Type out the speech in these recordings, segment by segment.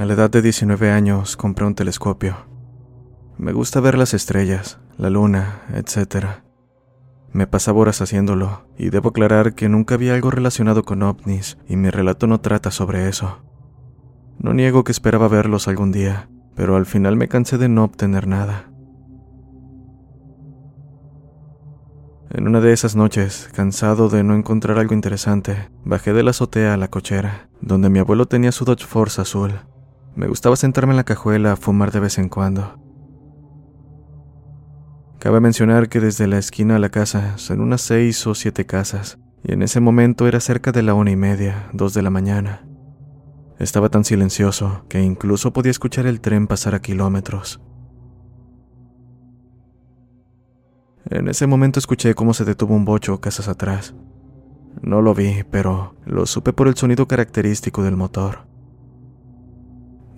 A la edad de 19 años compré un telescopio. Me gusta ver las estrellas, la luna, etc. Me pasaba horas haciéndolo, y debo aclarar que nunca había algo relacionado con ovnis, y mi relato no trata sobre eso. No niego que esperaba verlos algún día, pero al final me cansé de no obtener nada. En una de esas noches, cansado de no encontrar algo interesante, bajé de la azotea a la cochera, donde mi abuelo tenía su Dodge Force azul. Me gustaba sentarme en la cajuela a fumar de vez en cuando. Cabe mencionar que desde la esquina a la casa son unas seis o siete casas, y en ese momento era cerca de la una y media, dos de la mañana. Estaba tan silencioso que incluso podía escuchar el tren pasar a kilómetros. En ese momento escuché cómo se detuvo un bocho casas atrás. No lo vi, pero lo supe por el sonido característico del motor.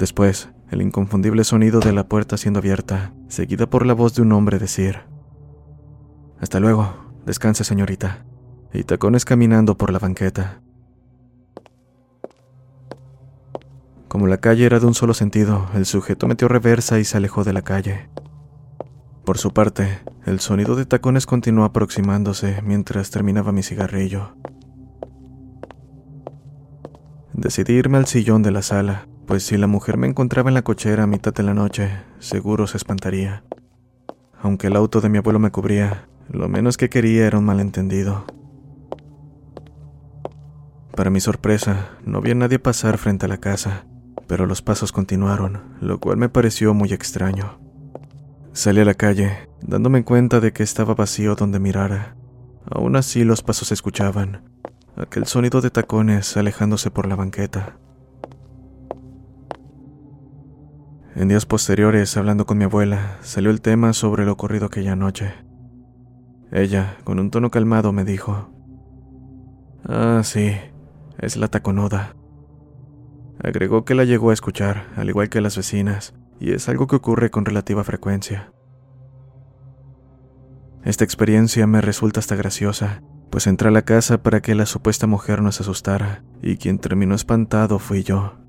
Después, el inconfundible sonido de la puerta siendo abierta, seguida por la voz de un hombre decir, Hasta luego, descanse señorita, y tacones caminando por la banqueta. Como la calle era de un solo sentido, el sujeto metió reversa y se alejó de la calle. Por su parte, el sonido de tacones continuó aproximándose mientras terminaba mi cigarrillo. Decidí irme al sillón de la sala, pues si la mujer me encontraba en la cochera a mitad de la noche, seguro se espantaría. Aunque el auto de mi abuelo me cubría, lo menos que quería era un malentendido. Para mi sorpresa, no vi a nadie pasar frente a la casa, pero los pasos continuaron, lo cual me pareció muy extraño. Salí a la calle, dándome cuenta de que estaba vacío donde mirara. Aún así los pasos se escuchaban, aquel sonido de tacones alejándose por la banqueta. En días posteriores, hablando con mi abuela, salió el tema sobre lo ocurrido aquella noche. Ella, con un tono calmado, me dijo, Ah, sí, es la taconuda. Agregó que la llegó a escuchar, al igual que las vecinas, y es algo que ocurre con relativa frecuencia. Esta experiencia me resulta hasta graciosa, pues entré a la casa para que la supuesta mujer no se asustara, y quien terminó espantado fui yo.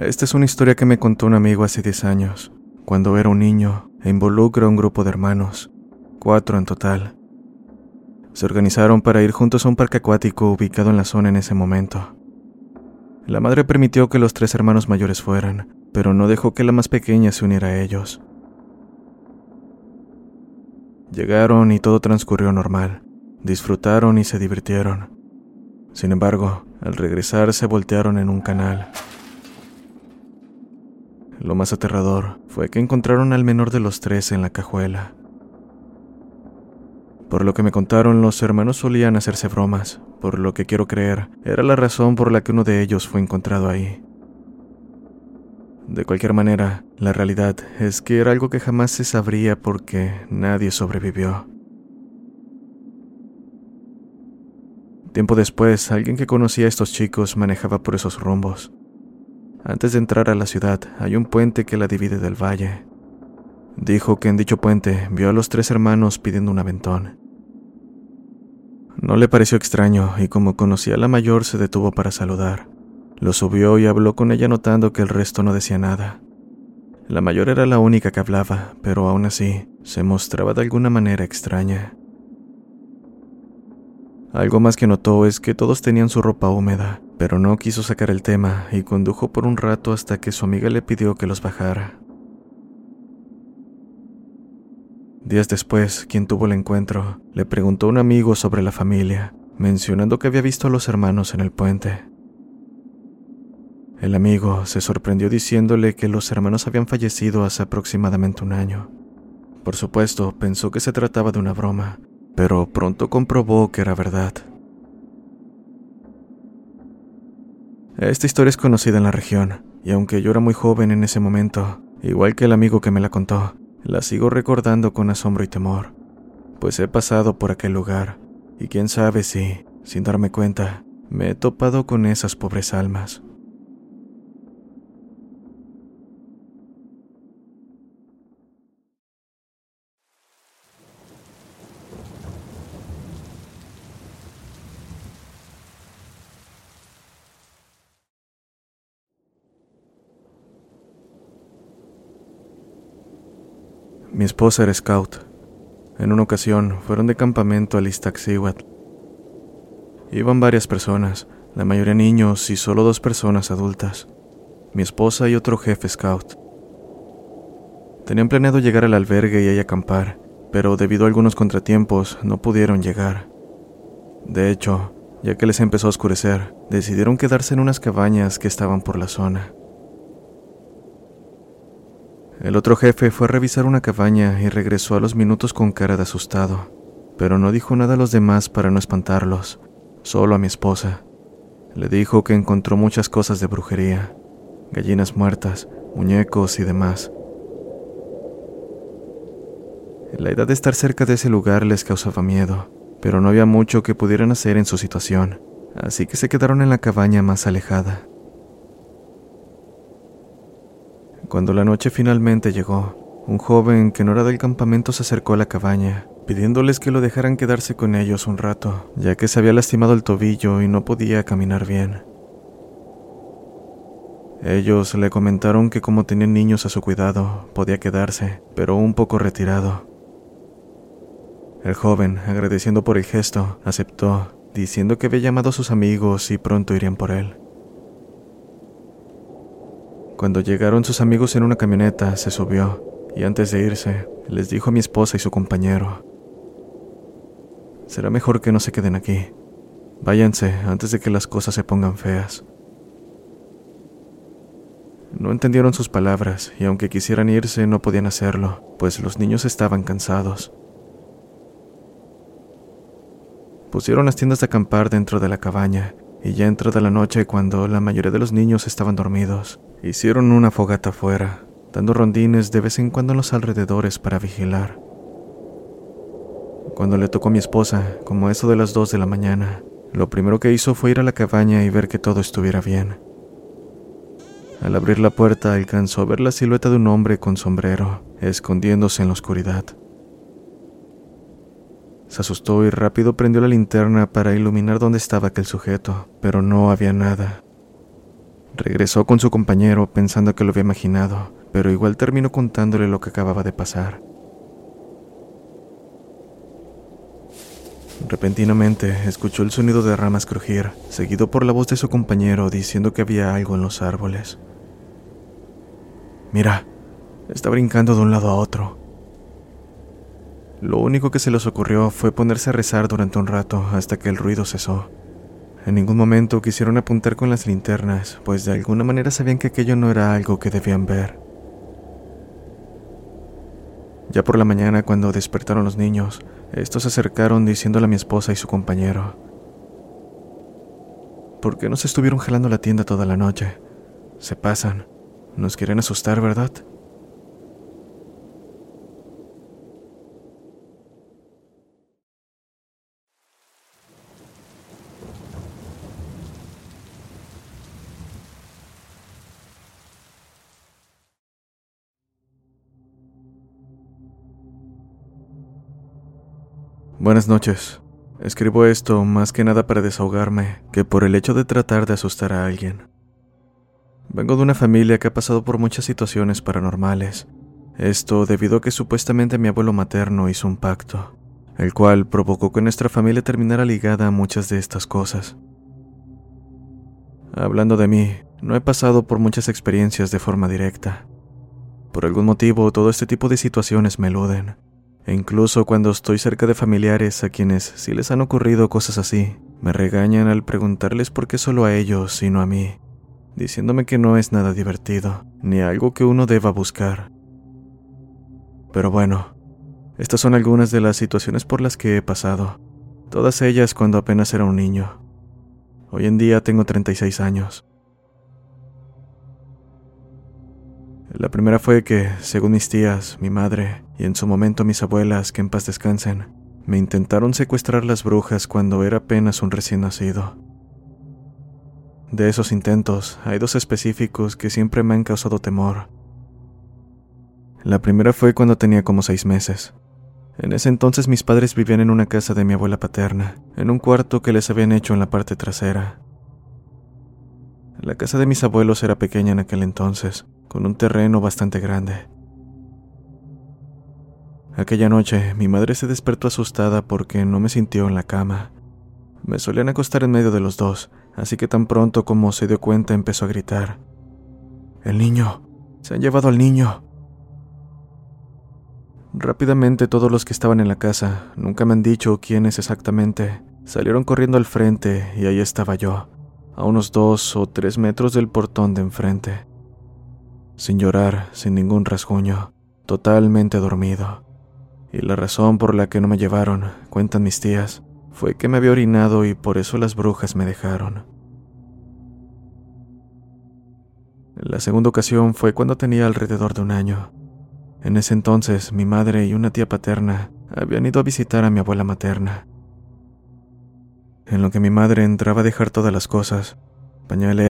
Esta es una historia que me contó un amigo hace 10 años, cuando era un niño, e involucra a un grupo de hermanos, cuatro en total. Se organizaron para ir juntos a un parque acuático ubicado en la zona en ese momento. La madre permitió que los tres hermanos mayores fueran, pero no dejó que la más pequeña se uniera a ellos. Llegaron y todo transcurrió normal. Disfrutaron y se divirtieron. Sin embargo, al regresar se voltearon en un canal lo más aterrador fue que encontraron al menor de los tres en la cajuela. Por lo que me contaron, los hermanos solían hacerse bromas, por lo que quiero creer era la razón por la que uno de ellos fue encontrado ahí. De cualquier manera, la realidad es que era algo que jamás se sabría porque nadie sobrevivió. Tiempo después, alguien que conocía a estos chicos manejaba por esos rumbos. Antes de entrar a la ciudad hay un puente que la divide del valle. Dijo que en dicho puente vio a los tres hermanos pidiendo un aventón. No le pareció extraño y como conocía a la mayor se detuvo para saludar. Lo subió y habló con ella notando que el resto no decía nada. La mayor era la única que hablaba, pero aún así se mostraba de alguna manera extraña. Algo más que notó es que todos tenían su ropa húmeda, pero no quiso sacar el tema y condujo por un rato hasta que su amiga le pidió que los bajara. Días después, quien tuvo el encuentro, le preguntó a un amigo sobre la familia, mencionando que había visto a los hermanos en el puente. El amigo se sorprendió diciéndole que los hermanos habían fallecido hace aproximadamente un año. Por supuesto, pensó que se trataba de una broma, pero pronto comprobó que era verdad. Esta historia es conocida en la región, y aunque yo era muy joven en ese momento, igual que el amigo que me la contó, la sigo recordando con asombro y temor, pues he pasado por aquel lugar, y quién sabe si, sin darme cuenta, me he topado con esas pobres almas. Mi esposa era scout. En una ocasión fueron de campamento a Iztaccíhuatl. Iban varias personas, la mayoría niños y solo dos personas adultas, mi esposa y otro jefe scout. Tenían planeado llegar al albergue y ahí acampar, pero debido a algunos contratiempos no pudieron llegar. De hecho, ya que les empezó a oscurecer, decidieron quedarse en unas cabañas que estaban por la zona. El otro jefe fue a revisar una cabaña y regresó a los minutos con cara de asustado, pero no dijo nada a los demás para no espantarlos, solo a mi esposa. Le dijo que encontró muchas cosas de brujería, gallinas muertas, muñecos y demás. La idea de estar cerca de ese lugar les causaba miedo, pero no había mucho que pudieran hacer en su situación, así que se quedaron en la cabaña más alejada. Cuando la noche finalmente llegó, un joven que no era del campamento se acercó a la cabaña, pidiéndoles que lo dejaran quedarse con ellos un rato, ya que se había lastimado el tobillo y no podía caminar bien. Ellos le comentaron que como tenían niños a su cuidado, podía quedarse, pero un poco retirado. El joven, agradeciendo por el gesto, aceptó, diciendo que había llamado a sus amigos y pronto irían por él. Cuando llegaron sus amigos en una camioneta, se subió y antes de irse, les dijo a mi esposa y su compañero, será mejor que no se queden aquí. Váyanse antes de que las cosas se pongan feas. No entendieron sus palabras y aunque quisieran irse no podían hacerlo, pues los niños estaban cansados. Pusieron las tiendas de acampar dentro de la cabaña y ya entrada la noche cuando la mayoría de los niños estaban dormidos, Hicieron una fogata afuera, dando rondines de vez en cuando en los alrededores para vigilar. Cuando le tocó a mi esposa, como eso de las dos de la mañana, lo primero que hizo fue ir a la cabaña y ver que todo estuviera bien. Al abrir la puerta alcanzó a ver la silueta de un hombre con sombrero, escondiéndose en la oscuridad. Se asustó y rápido prendió la linterna para iluminar dónde estaba aquel sujeto, pero no había nada. Regresó con su compañero pensando que lo había imaginado, pero igual terminó contándole lo que acababa de pasar. Repentinamente escuchó el sonido de ramas crujir, seguido por la voz de su compañero diciendo que había algo en los árboles. Mira, está brincando de un lado a otro. Lo único que se les ocurrió fue ponerse a rezar durante un rato hasta que el ruido cesó. En ningún momento quisieron apuntar con las linternas, pues de alguna manera sabían que aquello no era algo que debían ver. Ya por la mañana, cuando despertaron los niños, estos se acercaron diciéndole a mi esposa y su compañero. ¿Por qué nos estuvieron jalando la tienda toda la noche? Se pasan. Nos quieren asustar, ¿verdad? Buenas noches. Escribo esto más que nada para desahogarme que por el hecho de tratar de asustar a alguien. Vengo de una familia que ha pasado por muchas situaciones paranormales. Esto debido a que supuestamente mi abuelo materno hizo un pacto, el cual provocó que nuestra familia terminara ligada a muchas de estas cosas. Hablando de mí, no he pasado por muchas experiencias de forma directa. Por algún motivo, todo este tipo de situaciones me eluden. E incluso cuando estoy cerca de familiares a quienes sí les han ocurrido cosas así, me regañan al preguntarles por qué solo a ellos, sino a mí, diciéndome que no es nada divertido, ni algo que uno deba buscar. Pero bueno, estas son algunas de las situaciones por las que he pasado, todas ellas cuando apenas era un niño. Hoy en día tengo 36 años. La primera fue que, según mis tías, mi madre y en su momento mis abuelas, que en paz descansen, me intentaron secuestrar las brujas cuando era apenas un recién nacido. De esos intentos, hay dos específicos que siempre me han causado temor. La primera fue cuando tenía como seis meses. En ese entonces mis padres vivían en una casa de mi abuela paterna, en un cuarto que les habían hecho en la parte trasera. La casa de mis abuelos era pequeña en aquel entonces, con un terreno bastante grande. Aquella noche mi madre se despertó asustada porque no me sintió en la cama. Me solían acostar en medio de los dos, así que tan pronto como se dio cuenta empezó a gritar. El niño. Se han llevado al niño. Rápidamente todos los que estaban en la casa, nunca me han dicho quiénes exactamente, salieron corriendo al frente y ahí estaba yo, a unos dos o tres metros del portón de enfrente sin llorar, sin ningún rasguño, totalmente dormido. Y la razón por la que no me llevaron, cuentan mis tías, fue que me había orinado y por eso las brujas me dejaron. La segunda ocasión fue cuando tenía alrededor de un año. En ese entonces mi madre y una tía paterna habían ido a visitar a mi abuela materna. En lo que mi madre entraba a dejar todas las cosas, pañales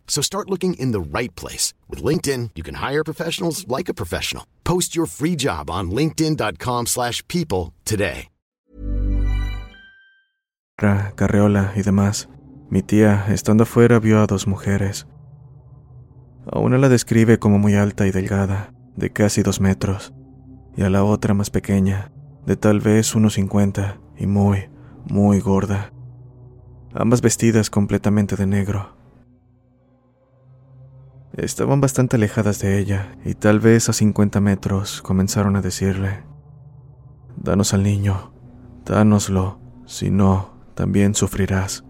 So start looking in the right place. With LinkedIn, you can hire professionals like a professional. Post your free job on linkedin.com slash people today. Carreola y demás. Mi tía, estando afuera, vio a dos mujeres. A una la describe como muy alta y delgada, de casi dos metros, y a la otra más pequeña, de tal vez unos cincuenta, y muy, muy gorda. Ambas vestidas completamente de negro. Estaban bastante alejadas de ella y tal vez a 50 metros comenzaron a decirle, Danos al niño, dánoslo, si no, también sufrirás.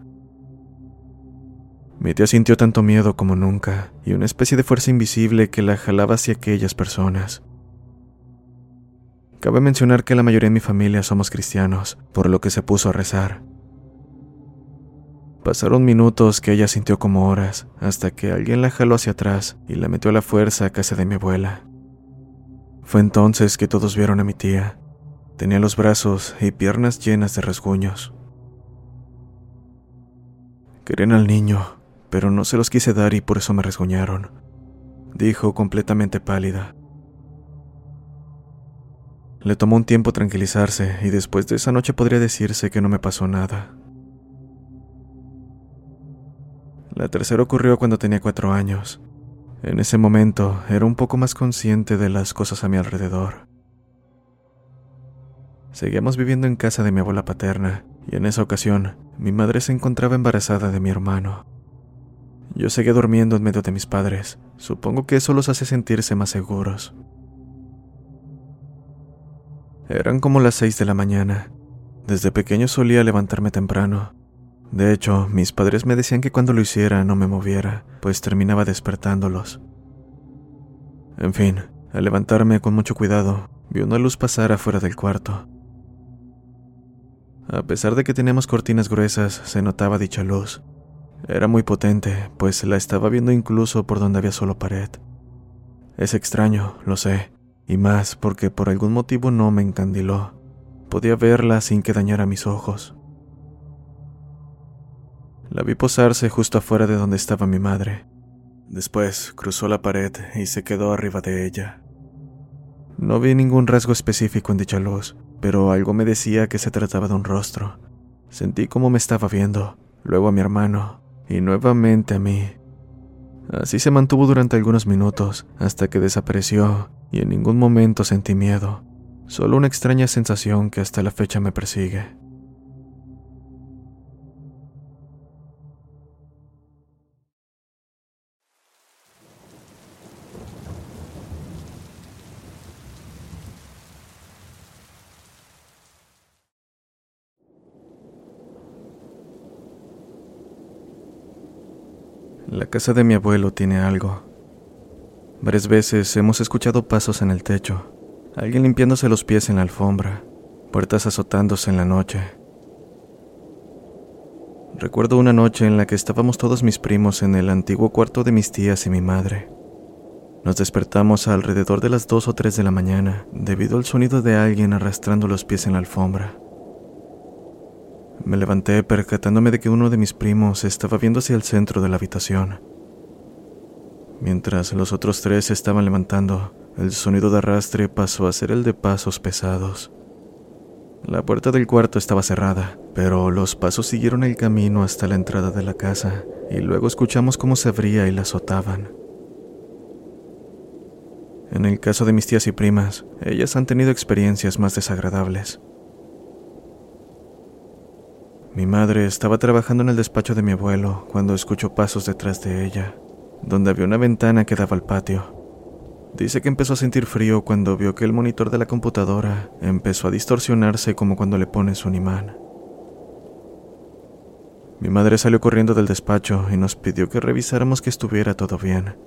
Mi tía sintió tanto miedo como nunca y una especie de fuerza invisible que la jalaba hacia aquellas personas. Cabe mencionar que la mayoría de mi familia somos cristianos, por lo que se puso a rezar. Pasaron minutos que ella sintió como horas, hasta que alguien la jaló hacia atrás y la metió a la fuerza a casa de mi abuela. Fue entonces que todos vieron a mi tía. Tenía los brazos y piernas llenas de rasguños. Querían al niño, pero no se los quise dar y por eso me rasguñaron, dijo completamente pálida. Le tomó un tiempo tranquilizarse y después de esa noche podría decirse que no me pasó nada. La tercera ocurrió cuando tenía cuatro años. En ese momento era un poco más consciente de las cosas a mi alrededor. Seguíamos viviendo en casa de mi abuela paterna y en esa ocasión mi madre se encontraba embarazada de mi hermano. Yo seguía durmiendo en medio de mis padres. Supongo que eso los hace sentirse más seguros. Eran como las seis de la mañana. Desde pequeño solía levantarme temprano. De hecho, mis padres me decían que cuando lo hiciera no me moviera, pues terminaba despertándolos. En fin, al levantarme con mucho cuidado, vi una luz pasar afuera del cuarto. A pesar de que teníamos cortinas gruesas, se notaba dicha luz. Era muy potente, pues la estaba viendo incluso por donde había solo pared. Es extraño, lo sé, y más porque por algún motivo no me encandiló. Podía verla sin que dañara mis ojos. La vi posarse justo afuera de donde estaba mi madre. Después cruzó la pared y se quedó arriba de ella. No vi ningún rasgo específico en dicha luz, pero algo me decía que se trataba de un rostro. Sentí como me estaba viendo, luego a mi hermano, y nuevamente a mí. Así se mantuvo durante algunos minutos, hasta que desapareció, y en ningún momento sentí miedo, solo una extraña sensación que hasta la fecha me persigue. La casa de mi abuelo tiene algo. Varias veces hemos escuchado pasos en el techo, alguien limpiándose los pies en la alfombra, puertas azotándose en la noche. Recuerdo una noche en la que estábamos todos mis primos en el antiguo cuarto de mis tías y mi madre. Nos despertamos alrededor de las dos o tres de la mañana debido al sonido de alguien arrastrando los pies en la alfombra. Me levanté percatándome de que uno de mis primos estaba viendo hacia el centro de la habitación. Mientras los otros tres se estaban levantando, el sonido de arrastre pasó a ser el de pasos pesados. La puerta del cuarto estaba cerrada, pero los pasos siguieron el camino hasta la entrada de la casa, y luego escuchamos cómo se abría y la azotaban. En el caso de mis tías y primas, ellas han tenido experiencias más desagradables. Mi madre estaba trabajando en el despacho de mi abuelo cuando escuchó pasos detrás de ella, donde había una ventana que daba al patio. Dice que empezó a sentir frío cuando vio que el monitor de la computadora empezó a distorsionarse como cuando le pones un imán. Mi madre salió corriendo del despacho y nos pidió que revisáramos que estuviera todo bien.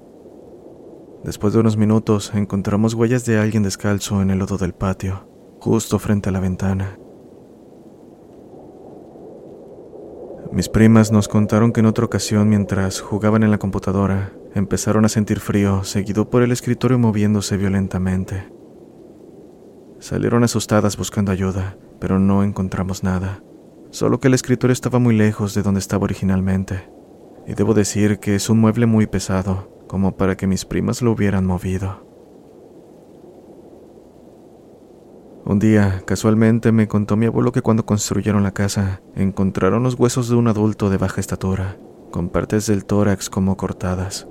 Después de unos minutos encontramos huellas de alguien descalzo en el lodo del patio, justo frente a la ventana. Mis primas nos contaron que en otra ocasión, mientras jugaban en la computadora, empezaron a sentir frío, seguido por el escritorio moviéndose violentamente. Salieron asustadas buscando ayuda, pero no encontramos nada, solo que el escritorio estaba muy lejos de donde estaba originalmente, y debo decir que es un mueble muy pesado, como para que mis primas lo hubieran movido. Un día, casualmente, me contó mi abuelo que cuando construyeron la casa, encontraron los huesos de un adulto de baja estatura, con partes del tórax como cortadas.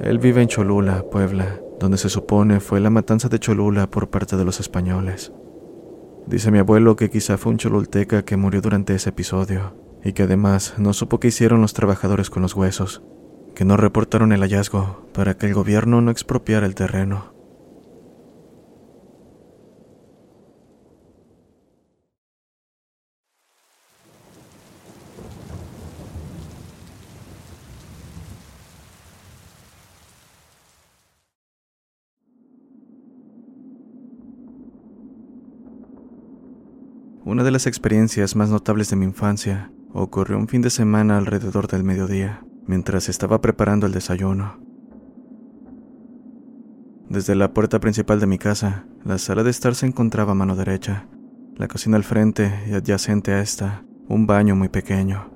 Él vive en Cholula, Puebla, donde se supone fue la matanza de Cholula por parte de los españoles. Dice mi abuelo que quizá fue un cholulteca que murió durante ese episodio, y que además no supo qué hicieron los trabajadores con los huesos, que no reportaron el hallazgo para que el gobierno no expropiara el terreno. Una de las experiencias más notables de mi infancia ocurrió un fin de semana alrededor del mediodía, mientras estaba preparando el desayuno. Desde la puerta principal de mi casa, la sala de estar se encontraba a mano derecha, la cocina al frente y adyacente a esta, un baño muy pequeño.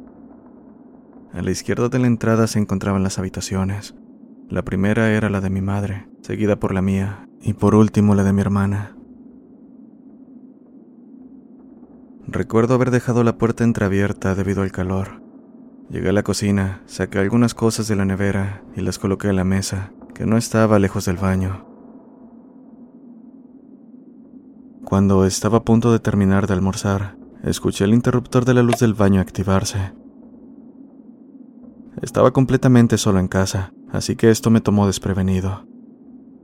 A la izquierda de la entrada se encontraban las habitaciones. La primera era la de mi madre, seguida por la mía, y por último la de mi hermana. Recuerdo haber dejado la puerta entreabierta debido al calor. Llegué a la cocina, saqué algunas cosas de la nevera y las coloqué en la mesa, que no estaba lejos del baño. Cuando estaba a punto de terminar de almorzar, escuché el interruptor de la luz del baño activarse. Estaba completamente solo en casa, así que esto me tomó desprevenido.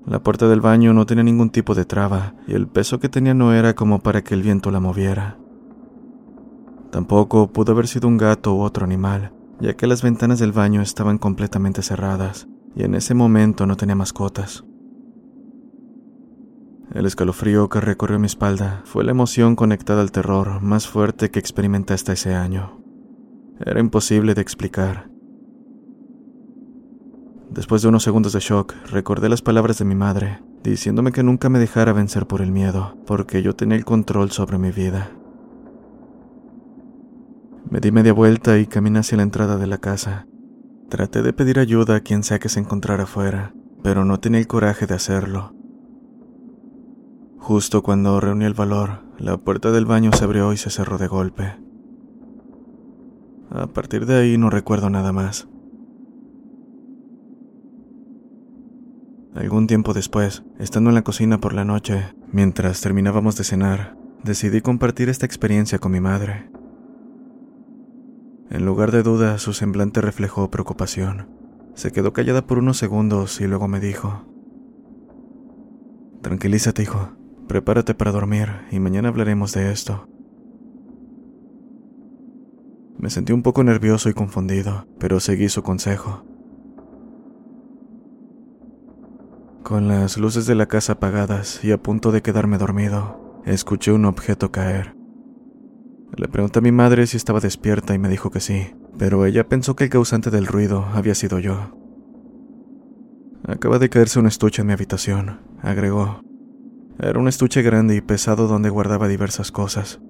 La puerta del baño no tenía ningún tipo de traba y el peso que tenía no era como para que el viento la moviera. Tampoco pudo haber sido un gato u otro animal, ya que las ventanas del baño estaban completamente cerradas y en ese momento no tenía mascotas. El escalofrío que recorrió mi espalda fue la emoción conectada al terror más fuerte que experimenté hasta ese año. Era imposible de explicar. Después de unos segundos de shock, recordé las palabras de mi madre, diciéndome que nunca me dejara vencer por el miedo, porque yo tenía el control sobre mi vida. Me di media vuelta y caminé hacia la entrada de la casa. Traté de pedir ayuda a quien sea que se encontrara afuera, pero no tenía el coraje de hacerlo. Justo cuando reuní el valor, la puerta del baño se abrió y se cerró de golpe. A partir de ahí no recuerdo nada más. Algún tiempo después, estando en la cocina por la noche, mientras terminábamos de cenar, decidí compartir esta experiencia con mi madre. En lugar de duda, su semblante reflejó preocupación. Se quedó callada por unos segundos y luego me dijo, Tranquilízate, hijo. Prepárate para dormir y mañana hablaremos de esto. Me sentí un poco nervioso y confundido, pero seguí su consejo. Con las luces de la casa apagadas y a punto de quedarme dormido, escuché un objeto caer. Le pregunté a mi madre si estaba despierta y me dijo que sí, pero ella pensó que el causante del ruido había sido yo. Acaba de caerse un estuche en mi habitación, agregó. Era un estuche grande y pesado donde guardaba diversas cosas.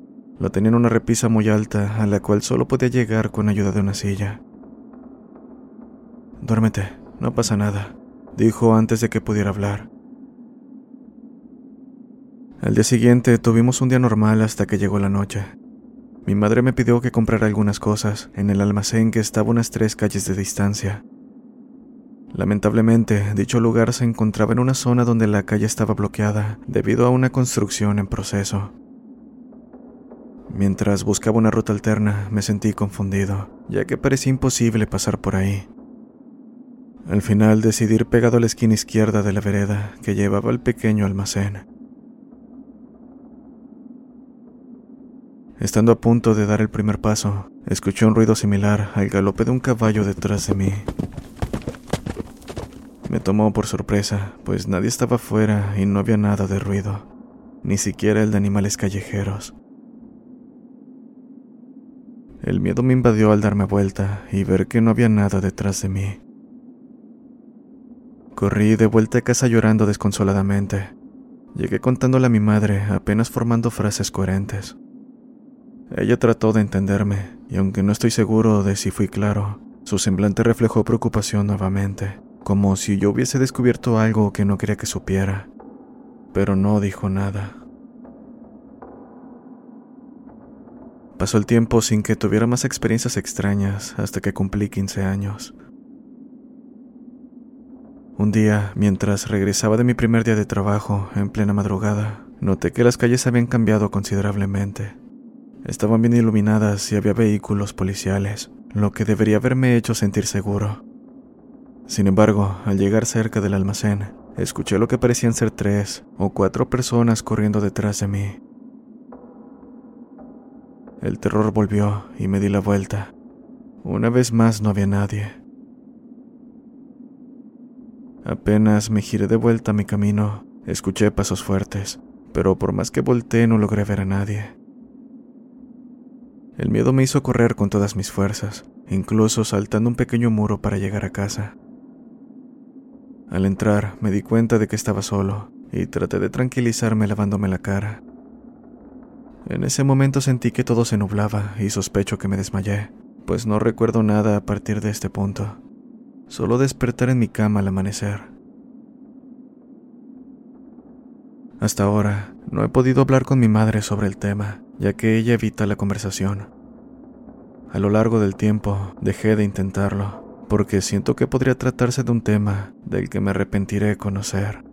Lo tenía en una repisa muy alta a la cual solo podía llegar con ayuda de una silla. Duérmete, no pasa nada, dijo antes de que pudiera hablar. Al día siguiente tuvimos un día normal hasta que llegó la noche. Mi madre me pidió que comprara algunas cosas en el almacén que estaba unas tres calles de distancia. Lamentablemente, dicho lugar se encontraba en una zona donde la calle estaba bloqueada debido a una construcción en proceso. Mientras buscaba una ruta alterna, me sentí confundido, ya que parecía imposible pasar por ahí. Al final decidí ir pegado a la esquina izquierda de la vereda que llevaba al pequeño almacén. Estando a punto de dar el primer paso, escuché un ruido similar al galope de un caballo detrás de mí. Me tomó por sorpresa, pues nadie estaba afuera y no había nada de ruido, ni siquiera el de animales callejeros. El miedo me invadió al darme vuelta y ver que no había nada detrás de mí. Corrí de vuelta a casa llorando desconsoladamente. Llegué contándole a mi madre, apenas formando frases coherentes. Ella trató de entenderme, y aunque no estoy seguro de si fui claro, su semblante reflejó preocupación nuevamente, como si yo hubiese descubierto algo que no quería que supiera, pero no dijo nada. Pasó el tiempo sin que tuviera más experiencias extrañas hasta que cumplí 15 años. Un día, mientras regresaba de mi primer día de trabajo, en plena madrugada, noté que las calles habían cambiado considerablemente. Estaban bien iluminadas y había vehículos policiales, lo que debería haberme hecho sentir seguro. Sin embargo, al llegar cerca del almacén, escuché lo que parecían ser tres o cuatro personas corriendo detrás de mí. El terror volvió y me di la vuelta. Una vez más no había nadie. Apenas me giré de vuelta a mi camino, escuché pasos fuertes, pero por más que volteé no logré ver a nadie. El miedo me hizo correr con todas mis fuerzas, incluso saltando un pequeño muro para llegar a casa. Al entrar me di cuenta de que estaba solo y traté de tranquilizarme lavándome la cara. En ese momento sentí que todo se nublaba y sospecho que me desmayé, pues no recuerdo nada a partir de este punto. Solo despertar en mi cama al amanecer. Hasta ahora, no he podido hablar con mi madre sobre el tema, ya que ella evita la conversación. A lo largo del tiempo, dejé de intentarlo, porque siento que podría tratarse de un tema del que me arrepentiré conocer.